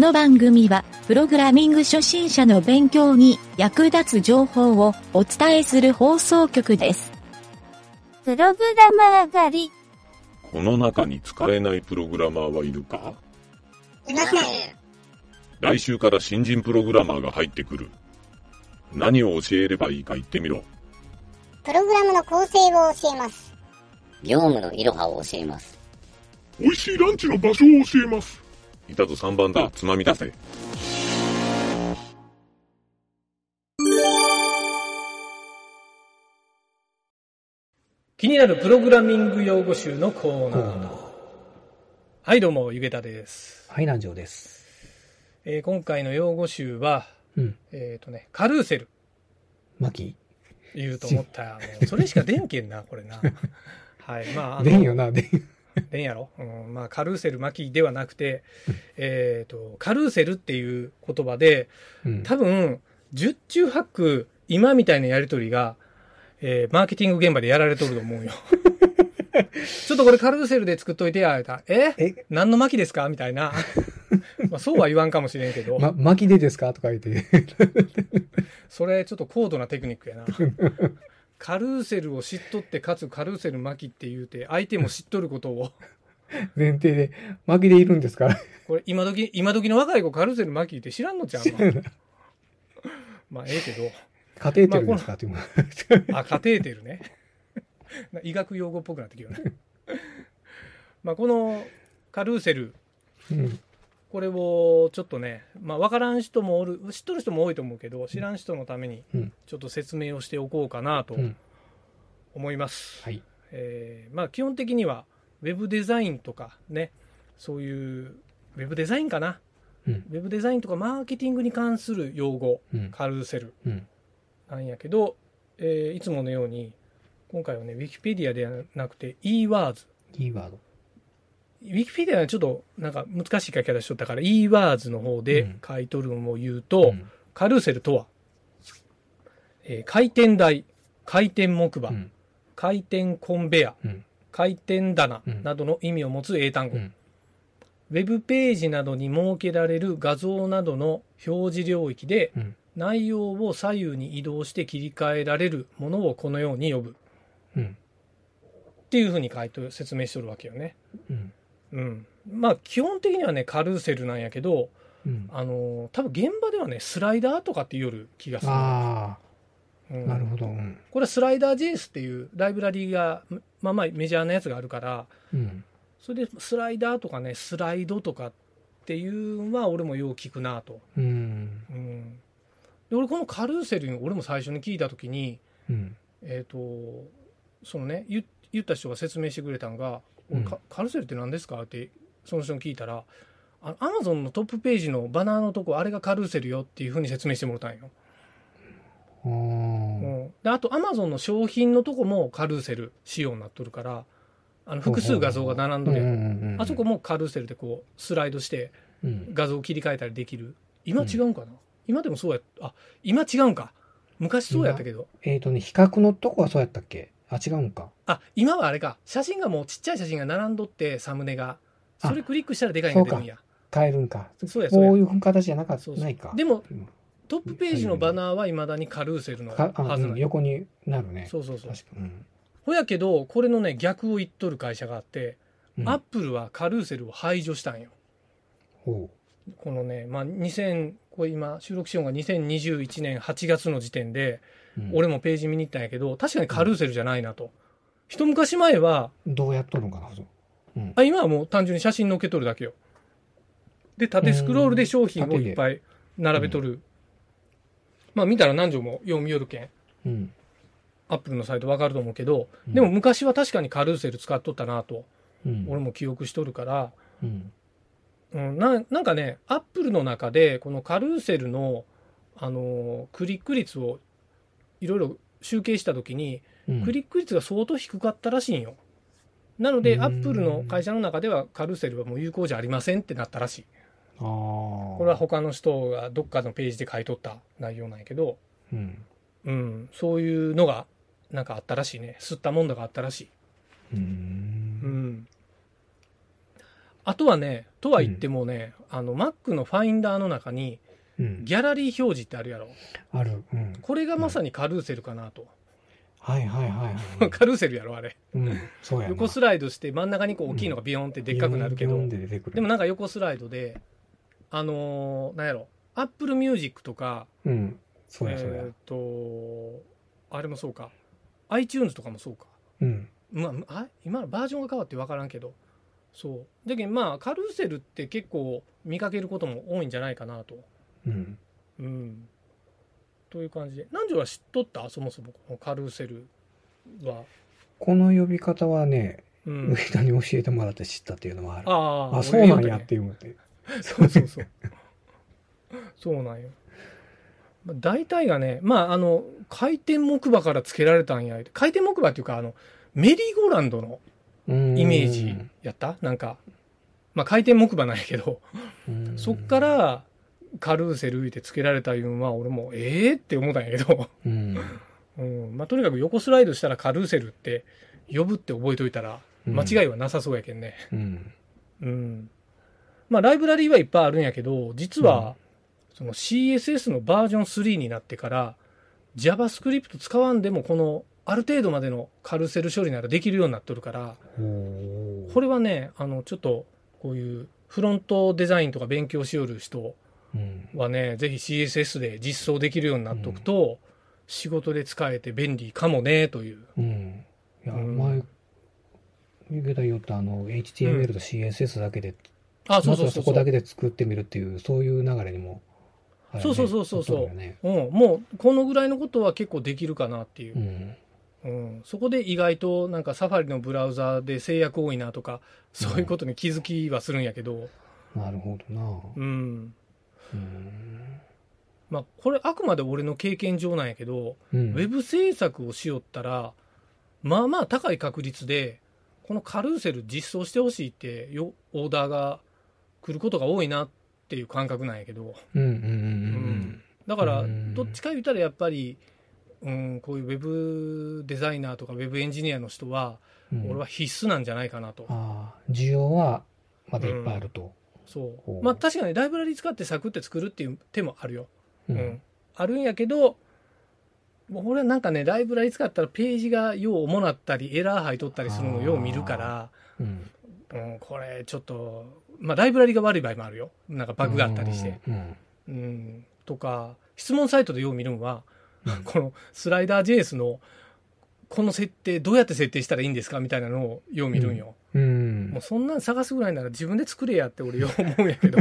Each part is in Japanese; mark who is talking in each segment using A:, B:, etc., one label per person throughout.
A: この番組は、プログラミング初心者の勉強に役立つ情報をお伝えする放送局です。
B: プログラマー狩り。
C: この中に使えないプログラマーはいるか？
D: いません。
C: 来週から新人プログラマーが入ってくる。何を教えればいいか言ってみろ。
D: プログラムの構成を教えます。
E: 業務のいろはを教えます。
C: 美味しいランチの場所を教えます。いたぞ3番だ、つまみ出せ。
F: 気になるプログラミング用語集のコーナー。はい、どうも、ゆげたです。
G: はい、南條です。
F: えー今回の用語集は、
G: うん。
F: えっ、とね、カルーセル
G: マキ
F: 言うと思ったら、もうそれしか出んけんな、これな。はい、まあ、あの
G: でんよな、でん。
F: で んやろ、うん、まあ、カルーセル巻きではなくて、えっと、カルーセルっていう言葉で、
G: うん。
F: 多分、十中八九、今みたいなやりとりが、えーマーケティング現場でやられとると思うよ。ちょっとこれカルーセルで作っといてや、言うたえ、何の巻きですか？みたいな。まあそうは言わんかもしれんけど、
G: ま、巻きでですか？とか言って。
F: それちょっと高度なテクニックやな。カルーセルを知っとって、かつカルーセル巻きって言うて、相手も知っとることを、
G: 前提で、巻きでいるんですから。
F: これ今時、今時の若い子カルーセル巻きって知らんのちゃうの？まあええけど。
G: カテーテルですか？っていうの。
F: あ、カテーテルね。な医学用語っぽくなってきるよね。まあこのカルーセル、
G: うん。
F: これをちょっとね、まあ分からん人もおる、知っとる人も多いと思うけど、知らん人のために
G: うん。
F: ちょっと説明をしておこうかなと
G: うん。
F: 思います。
G: はい。
F: えーまあ基本的にはウェブデザインとかね、そういうウェブデザインかな？
G: うん。
F: ウェブデザインとかマーケティングに関する用語、
G: うん。
F: カルーセル。
G: うん。
F: なんやけど、えーいつものように今回はねウィキペディアではなくて eWords
G: キーワード。
F: ウィキペディアはちょっとなんか難しい書き方しとったから eWords の方
G: う
F: で
G: ん
F: 書いとるのを言うと、
G: うん
F: カルーセルとは、えー回転台回転木馬、
G: うん。
F: 回転コンベヤ
G: うん。
F: 回転棚
G: うん
F: などの意味を持つ英単語、
G: うん。
F: ウェブページなどに設けられる画像などの表示領域で
G: うん。
F: 内容を左右に移動して切り替えられるものをこのように呼ぶ
G: うん。
F: っていうふうに書いて説明しとるわけよね。
G: うん。
F: うん。まあ基本的にはねカルーセルなんやけど、
G: うん。
F: あのー多分現場ではねスライダーとかって言うる気がする。
G: あ
F: うん
G: あ、なるほど。うん。
F: これはスライダー JS っていうライブラリーがまあまあメジャーなやつがあるから
G: うん。
F: それでスライダーとかねスライドとかっていうのは俺もよう聞くなと。
G: うん。
F: うん。で俺このカルーセル俺も最初に聞いた時に
G: うん。
F: えっ、とそのね言言った人が説明してくれたんが「
G: うん。
F: カカルーセルって何ですか?」ってその人に聞いたら「アマゾンのトップページのバナーのとこあれがカルーセルよ」っていうふうに説明してもらったんよ。うん、であとアマゾンの商品のとこもカルーセル仕様になっとるからあの複数画像が並んどるやん。
G: うんうんうん
F: あそこもカルーセルでこうスライドして
G: うん。
F: 画像を切り替えたりできる。今違うんかな、今でもそうやあ今違うんか。昔そうやったけど。
G: えっとね、比較のとこはそうやったっけ？あ、違うんか。
F: あ今はあれか写真がもうちっちゃい写真が並んどってサムネがそれクリックしたらでかいのが出るんや
G: 変えるんか。
F: そうやそうや
G: こういう形じゃなかった、ないか。
F: でも
G: うん
F: トップページのバナーはいまだにカルーセルのはずなんや
G: 横になるね。
F: そうそうそう
G: 確かうん。
F: ほやけどこれのね逆を言っとる会社があって、
G: うん
F: アップルはカルーセルを排除したんよ
G: ほ
F: このね、まあ、2000これ今収録しようが2021年8月の時点で、
G: う。うん
F: 俺もページ見に行ったんやけど確かにカルーセルじゃないなと、一昔前は
G: どうやっとるのかなそううん。
F: あ今はもう単純に写真載っけとるだけよ。で縦スクロールで商品をいっぱい並べとる、まあ見たら何条も読みよるけん。
G: うん。
F: アップルのサイトわかると思うけど、
G: うん。
F: でも昔は確かにカルーセル使っとったなと。
G: うん。
F: 俺も記憶しとるから、
G: うん。
F: うん、ななんかねアップルの中でこのカルーセルの、あのークリック率をいろいろ集計した時に、
G: うん。
F: クリック率が相当低かったらしいんよ。なので
G: うん。
F: アップルの会社の中ではカルーセルはもう有効じゃありませんってなったらしい。
G: ああ。こ
F: これは他の人がどっかのページで書いとった内容なんやけど、
G: うん。
F: うん、そういうのがなんかあったらしいね。吸ったもんだがあったらしい、
G: う
F: ん。ん、あとはね、とは言ってもね、あの、Mac のファインダーの中に、
G: うん。
F: ギャラリー表示ってあるやろ。
G: ある。うん。
F: これがまさにカルーセルかなと。
G: はいはいはいはい。
F: カルーセルやろ、あれ。
G: うん。そうやな。
F: 横スライドして真ん中にこう大きいのがビヨンってでっかくなるけど、
G: ビヨンビヨンで
F: もなんか横スライドで、あのーなんやろ、Apple Music とか、
G: うん。そうやそうや
F: えっ、。と、あれもそうか、iTunes とかもそうか。
G: うん。
F: まあ、あ今のバージョンが変わって分からんけど、そう。だけどまあ、カルーセルって結構見かけることも多いんじゃないかなと。
G: うん。
F: うん。という感じで。南條は知っとった？そもそもこのカルーセルは。
G: この呼び方はね、
F: うん
G: 上。田に教えてもらって知ったっていうのもある。
F: ああ、
G: あ、そうなんやっ
F: 俺
G: て思って。
F: ね そうそうそう。そうなんよ。まあ大体がね、まあ、あの、回転木馬から付けられたんや。回転木馬っていうか、あの、メリーゴーランドの
G: イ
F: イメージやった？なんか、まあ、回転木馬なんやけど、そっか、ら、カルーセル言うて付けられたいうんは、俺も、ええって思ったんやけど、
G: うん。
F: うん。まあ、とにかく横スライドしたらカルーセルって呼ぶって覚えといたら、間違いはなさそうやけんね。
G: うん。
F: うん。まあ、ライブラリーはいっぱいあるんやけど、実は、その CSS のバージョン3になってから、JavaScript 使わんでも、この、ある程度までのカルーセル処理ならできるようになっとるから、これはね、あの、ちょっと、こういうフロントデザインとか勉強しよる人
G: うん。
F: はね、ぜひ CSS で実装できるようになっとくと、仕事で使えて便利かもね、という。
G: うん。いや、
F: うん
G: 前、上田言ったあの、HTML と CSS だけで、
F: う
G: まずは
F: そうそそう。
G: そうこだけで作ってみるっていう、そういう流れにもね、
F: そうそうそうそうそう
G: ね
F: うん、もう、このぐらいのことは結構できるかなっていう
G: う。ん。
F: うん、そこで意外となんかサファリのブラウザで制約多いなとかそういうことに気づきはするんやけど、
G: なるほどな。
F: うん
G: うん。
F: まあ、これあくまで俺の経験上なんやけど、
G: うん
F: ウェブ制作をしよったらまあまあ高い確率でこのカルーセル実装してほしいってよオーダーが来ることが多いなっていう感覚なんやけど
G: うんうんうん
F: だから
G: うん
F: どっちか言ったらやっぱり、うん、こういうウェブデザイナーとかウェブエンジニアの人は
G: うん。うん
F: 俺は必須なんじゃないかなと。
G: 需要はまだいっぱいあると。
F: そ
G: ほう
F: う。まあ確かにライブラリ使ってサクって作るっていう手もあるよ。
G: う
F: うん。。あるんやけど、俺はなんかね、ライブラリ使ったらページがよう重なったり、エラー入っとったりするのをよう見るから、
G: うん。
F: うん、これちょっと、まあライブラリが悪い場合もあるよ。なんかバグがあったりして。
G: うん。
F: うん。とか、質問サイトでよう見るんは、
G: うん
F: このスライダー JS の、この設定どうやって設定したらいいんですかみたいなのをよう見るんよ。
G: うん
F: もう。そんなん探すぐらいなら自分で作れやって俺よう思うんやけど、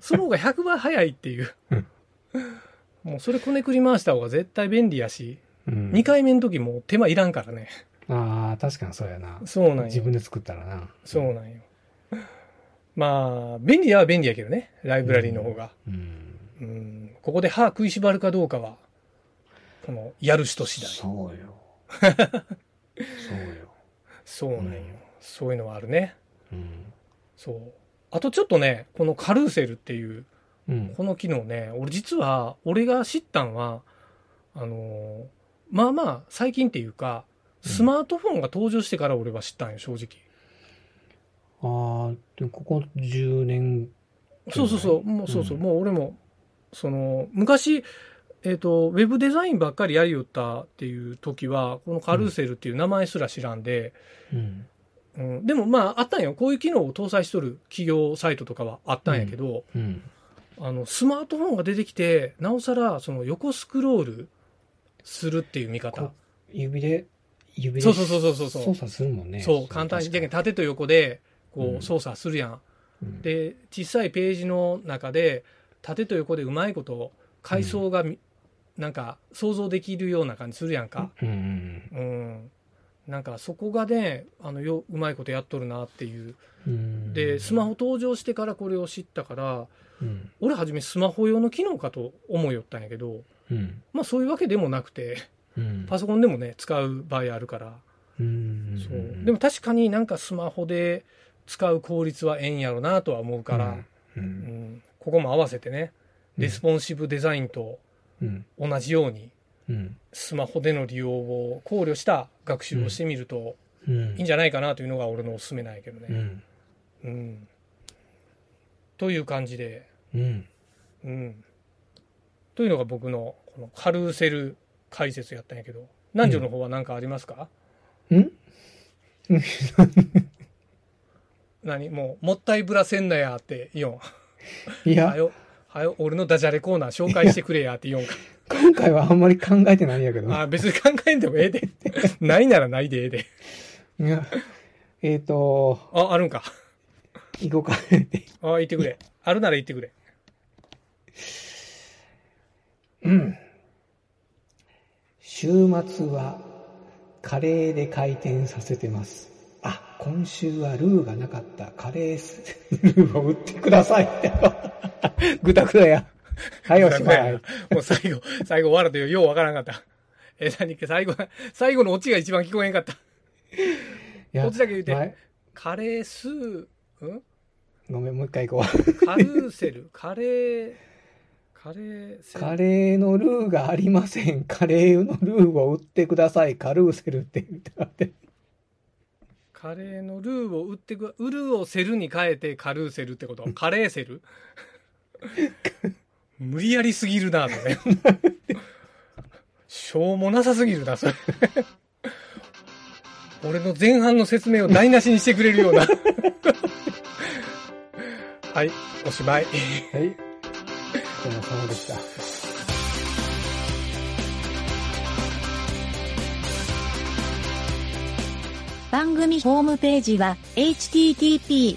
F: その方が100倍早いっていう
G: うん。
F: もうそれこねくり回した方が絶対便利やし、
G: うん
F: 2回目の時も手間いらんからね。
G: ああ、確かにそうやな。
F: そうなんよ。
G: 自分で作ったらな。
F: そうなんよ。まあ、便利は便利やけどね、ライブラリーの方が。
G: うん。
F: うん。ここで歯食いしばるかどうかは、この、やる人次第。
G: そうよ。そうよ。
F: そうなんよ。
G: うん
F: そういうのはあるね。
G: うん。
F: そう。あとちょっとね、このカルーセルっていう、
G: うん。
F: この機能ね、俺実は、俺が知ったんは、あのーまあまあ、最近っていうか、スマートフォンが登場してから俺は知ったんよ、正直。
G: ああ、でもここ10年。
F: そうそうそう、もうそうそう、
G: うん
F: もう俺も、その、昔、えっ、と、ウェブデザインばっかりやりよったっていう時は、このカルーセルっていう名前すら知らんで、
G: うん。
F: うん、でもまあ、あったんよ。こういう機能を搭載しとる企業サイトとかはあったんやけど、
G: うん。
F: あの、スマートフォンが出てきて、なおさら、その横スクロールするっていう見方
G: こ。指で、指で
F: そうそうそうそうそう
G: 操作するもんね。
F: そう、簡単に。じゃ縦と横で、こ
G: うん
F: う、操作するやん。
G: うん、
F: で、小さいページの中で、縦と横でうまいこと、階層がみ、なんか、想像できるような感じするやんか。
G: うんうん
F: うん。なんか、そこがね、あの、よ、うまいことやっとるなっていう。
G: うん。
F: で、スマホ登場してからこれを知ったから、
G: うん。
F: 俺はじめスマホ用の機能かと思いよったんやけど、
G: うん。
F: まあそういうわけでもなくて、
G: うん。
F: パソコンでもね、使う場合あるから。
G: うん。
F: そう。でも確かになんかスマホで使う効率はええんやろなとは思うから、ここも合わせてね、レスポンシブデザインと
G: うん。
F: 同じように、
G: うん。
F: スマホでの利用を考慮した学習をしてみると
G: うん。
F: いいんじゃないかなというのが俺のおすすめなんやけどね。
G: うん。
F: うん。という感じで、
G: うん。
F: うん。というのが僕のこのカルーセル解説やったんやけど、南條の方は何かありますか、
G: ん
F: 何？もう、もったいぶらせんなやって言おん。
G: いや
F: 俺のダジャレコーナー紹介してくれやって言おんか。
G: 今回はあんまり考えてないんやけど。
F: あ別に考えんでもええで。ないならないでええで。
G: いや、えっ、と、
F: あ、あるんか。
G: 行こうか。
F: あ、言ってくれ。あるなら言ってくれ。
G: うん。週末はカレーで回転させてます。あ、今週はルーがなかった。カレー ルーを売ってくださいって。ぐだぐだや。はい、おしまい。
F: もう最後、最後笑ってよ、ようわからんかった。え、何か最後、最後のオチが一番聞こえんかった。
G: いや
F: こっちだけ言うて
G: はい
F: カレースー、ん？
G: ごめん、もう一回行こう。
F: カルーセル、カレー、カレーセル。
G: カレーのルーがありません。カレーのルーを売ってください。カルーセルって言って。
F: カレーのルーを売ってく、ウルをセルに変えてカルーセルってこと？カレーセル？無理やりすぎるな、それ。しょうもなさすぎるな、それ。俺の前半の説明を台無しにしてくれるような。はい、おしまい。
G: はい。お疲れ様でした。
A: 番組ホームページは http://